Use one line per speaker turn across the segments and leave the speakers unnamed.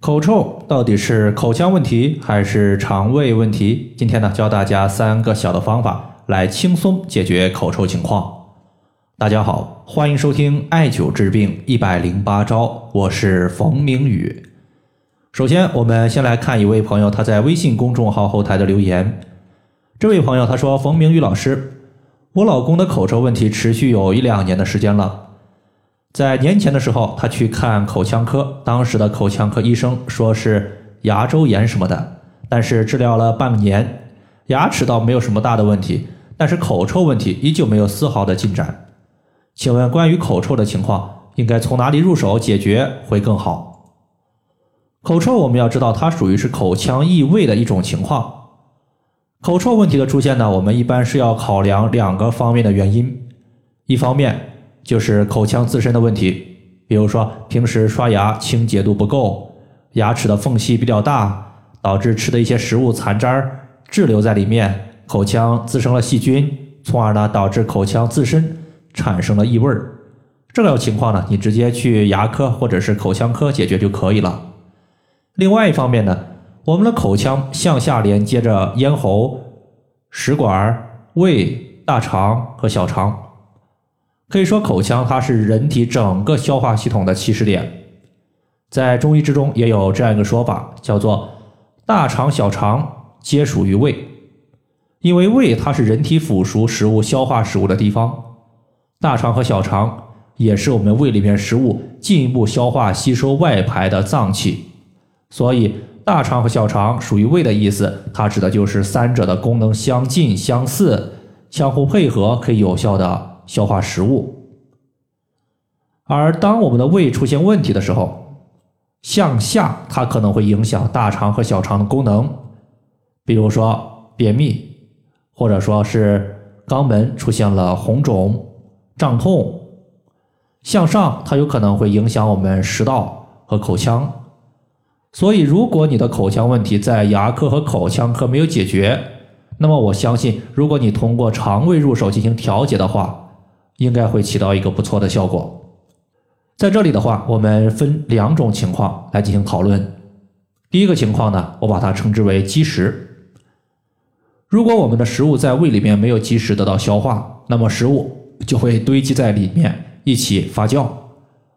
口臭到底是口腔问题还是肠胃问题？今天呢，教大家三个小的方法来轻松解决口臭情况。大家好，欢迎收听艾灸治病一百零八招，我是冯明宇。首先，我们先来看一位朋友他在微信公众号后台的留言。这位朋友他说：“冯明宇老师，我老公的口臭问题持续有一两年的时间了。”在年前的时候，他去看口腔科，当时的口腔科医生说是牙周炎什么的，但是治疗了半年，牙齿倒没有什么大的问题，但是口臭问题依旧没有丝毫的进展。请问关于口臭的情况，应该从哪里入手解决会更好？口臭我们要知道，它属于是口腔异味的一种情况。口臭问题的出现呢，我们一般是要考量两个方面的原因，一方面。就是口腔自身的问题，比如说平时刷牙清洁度不够，牙齿的缝隙比较大，导致吃的一些食物残渣滞留在里面，口腔滋生了细菌，从而呢导致口腔自身产生了异味儿。这个情况呢，你直接去牙科或者是口腔科解决就可以了。另外一方面呢，我们的口腔向下连接着咽喉、食管、胃、大肠和小肠。可以说，口腔它是人体整个消化系统的起始点。在中医之中也有这样一个说法，叫做“大肠、小肠皆属于胃”，因为胃它是人体腐熟食物、消化食物的地方，大肠和小肠也是我们胃里面食物进一步消化吸收外排的脏器。所以，大肠和小肠属于胃的意思，它指的就是三者的功能相近相似，相互配合，可以有效的。消化食物，而当我们的胃出现问题的时候，向下它可能会影响大肠和小肠的功能，比如说便秘，或者说是肛门出现了红肿、胀痛；向上它有可能会影响我们食道和口腔。所以，如果你的口腔问题在牙科和口腔科没有解决，那么我相信，如果你通过肠胃入手进行调节的话，应该会起到一个不错的效果。在这里的话，我们分两种情况来进行讨论。第一个情况呢，我把它称之为积食。如果我们的食物在胃里面没有及时得到消化，那么食物就会堆积在里面一起发酵。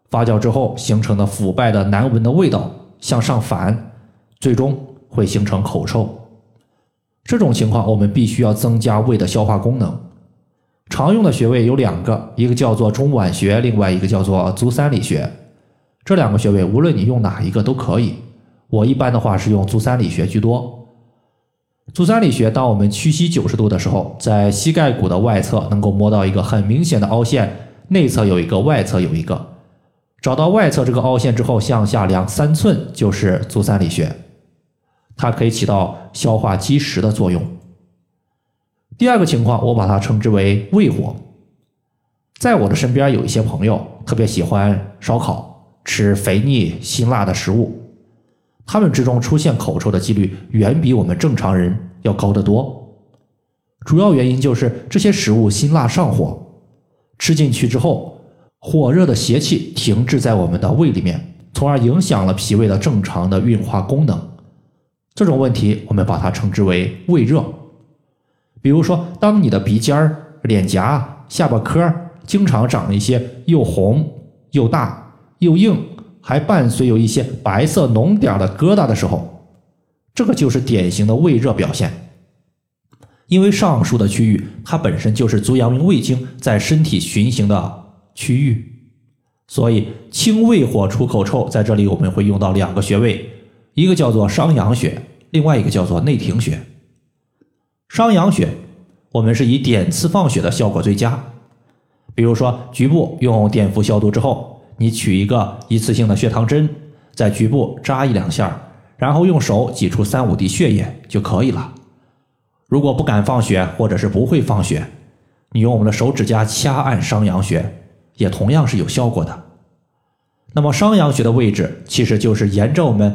发酵之后形成的腐败的难闻的味道向上反，最终会形成口臭。这种情况我们必须要增加胃的消化功能。常用的穴位有两个，一个叫做中脘穴，另外一个叫做足三里穴。这两个穴位，无论你用哪一个都可以。我一般的话是用足三里穴居多。足三里穴，当我们屈膝九十度的时候，在膝盖骨的外侧能够摸到一个很明显的凹陷，内侧有一个，外侧有一个。找到外侧这个凹陷之后，向下量三寸就是足三里穴，它可以起到消化积食的作用。第二个情况，我把它称之为胃火。在我的身边有一些朋友特别喜欢烧烤，吃肥腻辛辣的食物，他们之中出现口臭的几率远比我们正常人要高得多。主要原因就是这些食物辛辣上火，吃进去之后，火热的邪气停滞在我们的胃里面，从而影响了脾胃的正常的运化功能。这种问题我们把它称之为胃热。比如说，当你的鼻尖儿、脸颊、下巴颏儿经常长一些又红又大又硬，还伴随有一些白色脓点的疙瘩的时候，这个就是典型的胃热表现。因为上述的区域它本身就是足阳明胃经在身体循行的区域，所以清胃火除口臭，在这里我们会用到两个穴位，一个叫做商阳穴，另外一个叫做内庭穴。商阳穴，我们是以点刺放血的效果最佳。比如说，局部用碘伏消毒之后，你取一个一次性的血糖针，在局部扎一两下，然后用手挤出三五滴血液就可以了。如果不敢放血，或者是不会放血，你用我们的手指甲掐按商阳穴，也同样是有效果的。那么，商阳穴的位置其实就是沿着我们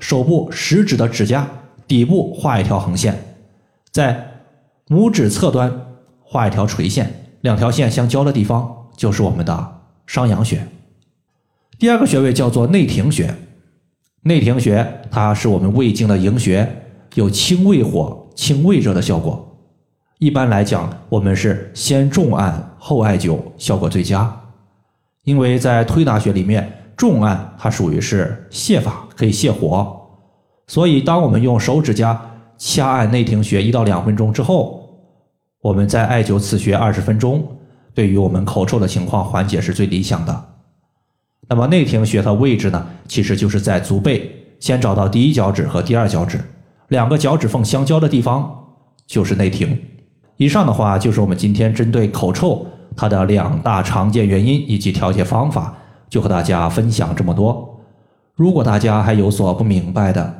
手部食指的指甲底部画一条横线。在拇指侧端画一条垂线，两条线相交的地方就是我们的商阳穴。第二个穴位叫做内庭穴，内庭穴它是我们胃经的营穴，有清胃火、清胃热的效果。一般来讲，我们是先重按后艾灸，效果最佳。因为在推拿学里面，重按它属于是泻法，可以泻火。所以，当我们用手指甲掐按内庭穴一到两分钟之后，我们再艾灸此穴二十分钟，对于我们口臭的情况缓解是最理想的。那么内庭穴它位置呢，其实就是在足背，先找到第一脚趾和第二脚趾两个脚趾缝相交的地方，就是内庭。以上的话就是我们今天针对口臭它的两大常见原因以及调节方法，就和大家分享这么多。如果大家还有所不明白的，